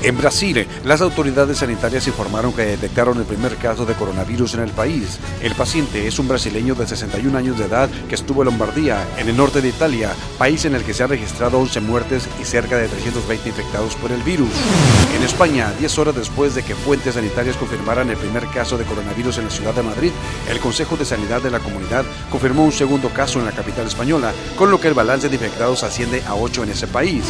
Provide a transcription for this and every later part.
En Brasil, las autoridades sanitarias informaron que detectaron el primer caso de coronavirus en el país. El paciente es un brasileño de 61 años de edad que estuvo en Lombardía, en el norte de Italia, país en el que se han registrado 11 muertes y cerca de 320 infectados por el virus. En España, 10 horas después de que fuentes sanitarias confirmaran el primer caso de coronavirus en la ciudad de Madrid, el Consejo de Sanidad de la comunidad confirmó un segundo caso en la capital española, con lo que el balance de infectados asciende a 8 en ese país.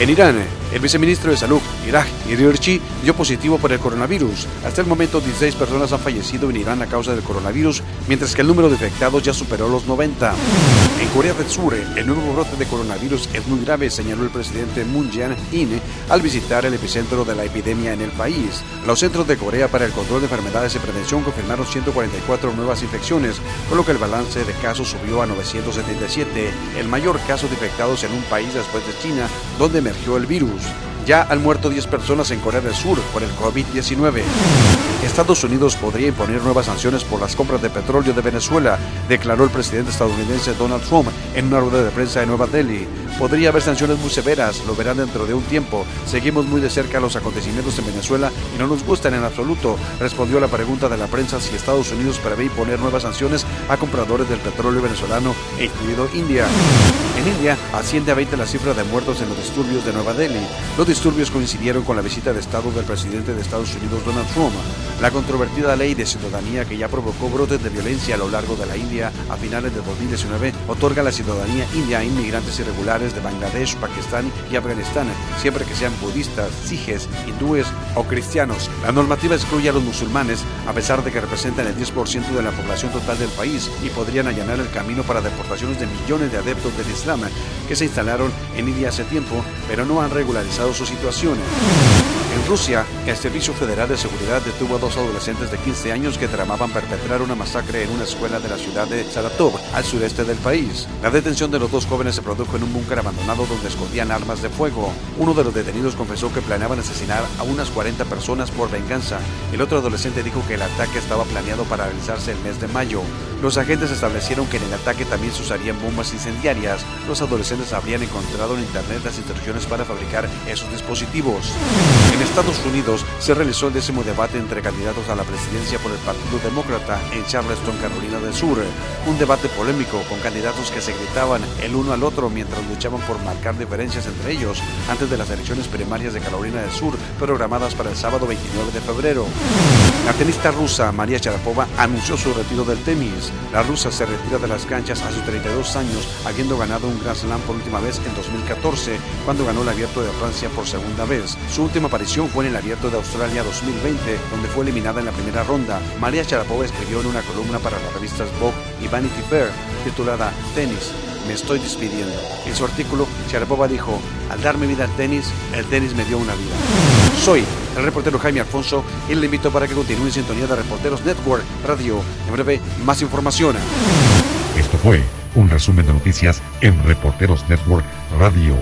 En Irán, el viceministro de Salud, Irak Iriarchi, dio positivo por el coronavirus. Hasta el momento, 16 personas han fallecido en Irán a causa del coronavirus, mientras que el número de infectados ya superó los 90. En Corea del Sur, el nuevo brote de coronavirus es muy grave, señaló el presidente Moon Jae-in al visitar el epicentro de la epidemia en el país. Los Centros de Corea para el Control de Enfermedades y Prevención confirmaron 144 nuevas infecciones, con lo que el balance de casos subió a 977, el mayor caso de infectados en un país después de China, donde emergió el virus. Ya han muerto 10 personas en Corea del Sur por el COVID-19. Estados Unidos podría imponer nuevas sanciones por las compras de petróleo de Venezuela, declaró el presidente estadounidense Donald Trump en una rueda de prensa en Nueva Delhi. Podría haber sanciones muy severas, lo verán dentro de un tiempo. Seguimos muy de cerca los acontecimientos en Venezuela y no nos gustan en absoluto, respondió a la pregunta de la prensa si Estados Unidos prevé imponer nuevas sanciones a compradores del petróleo venezolano, incluido India. India asciende a 20 la cifra de muertos en los disturbios de Nueva Delhi. Los disturbios coincidieron con la visita de Estado del presidente de Estados Unidos, Donald Trump. La controvertida ley de ciudadanía que ya provocó brotes de violencia a lo largo de la India a finales de 2019 otorga la ciudadanía india a inmigrantes irregulares de Bangladesh, Pakistán y Afganistán, siempre que sean budistas, sijes, hindúes o cristianos. La normativa excluye a los musulmanes, a pesar de que representan el 10% de la población total del país y podrían allanar el camino para deportaciones de millones de adeptos del Islam que se instalaron en India hace tiempo, pero no han regularizado su situación. En Rusia, el Servicio Federal de Seguridad detuvo a dos adolescentes de 15 años que tramaban perpetrar una masacre en una escuela de la ciudad de Saratov, al sureste del país. La detención de los dos jóvenes se produjo en un búnker abandonado donde escondían armas de fuego. Uno de los detenidos confesó que planeaban asesinar a unas 40 personas por venganza. El otro adolescente dijo que el ataque estaba planeado para realizarse el mes de mayo. Los agentes establecieron que en el ataque también se usarían bombas incendiarias. Los adolescentes habrían encontrado en internet las instrucciones para fabricar esos dispositivos. En Estados Unidos se realizó el décimo debate entre candidatos a la presidencia por el Partido Demócrata en Charleston, Carolina del Sur. Un debate polémico con candidatos que se gritaban el uno al otro mientras luchaban por marcar diferencias entre ellos antes de las elecciones primarias de Carolina del Sur programadas para el sábado 29 de febrero. La tenista rusa María Sharapova anunció su retiro del tenis. La rusa se retira de las canchas a sus 32 años, habiendo ganado un Grand Slam por última vez en 2014, cuando ganó el Abierto de Francia por segunda vez. Su última aparición fue en el Abierto de Australia 2020, donde fue eliminada en la primera ronda. María Sharapova escribió en una columna para las revistas Vogue y Vanity Fair, titulada Tenis, me estoy despidiendo. En su artículo, Sharapova dijo, al darme vida al tenis, el tenis me dio una vida. Soy el reportero Jaime Alfonso y le invito para que continúe en sintonía de Reporteros Network Radio. En breve, más información. Esto fue un resumen de noticias en Reporteros Network Radio.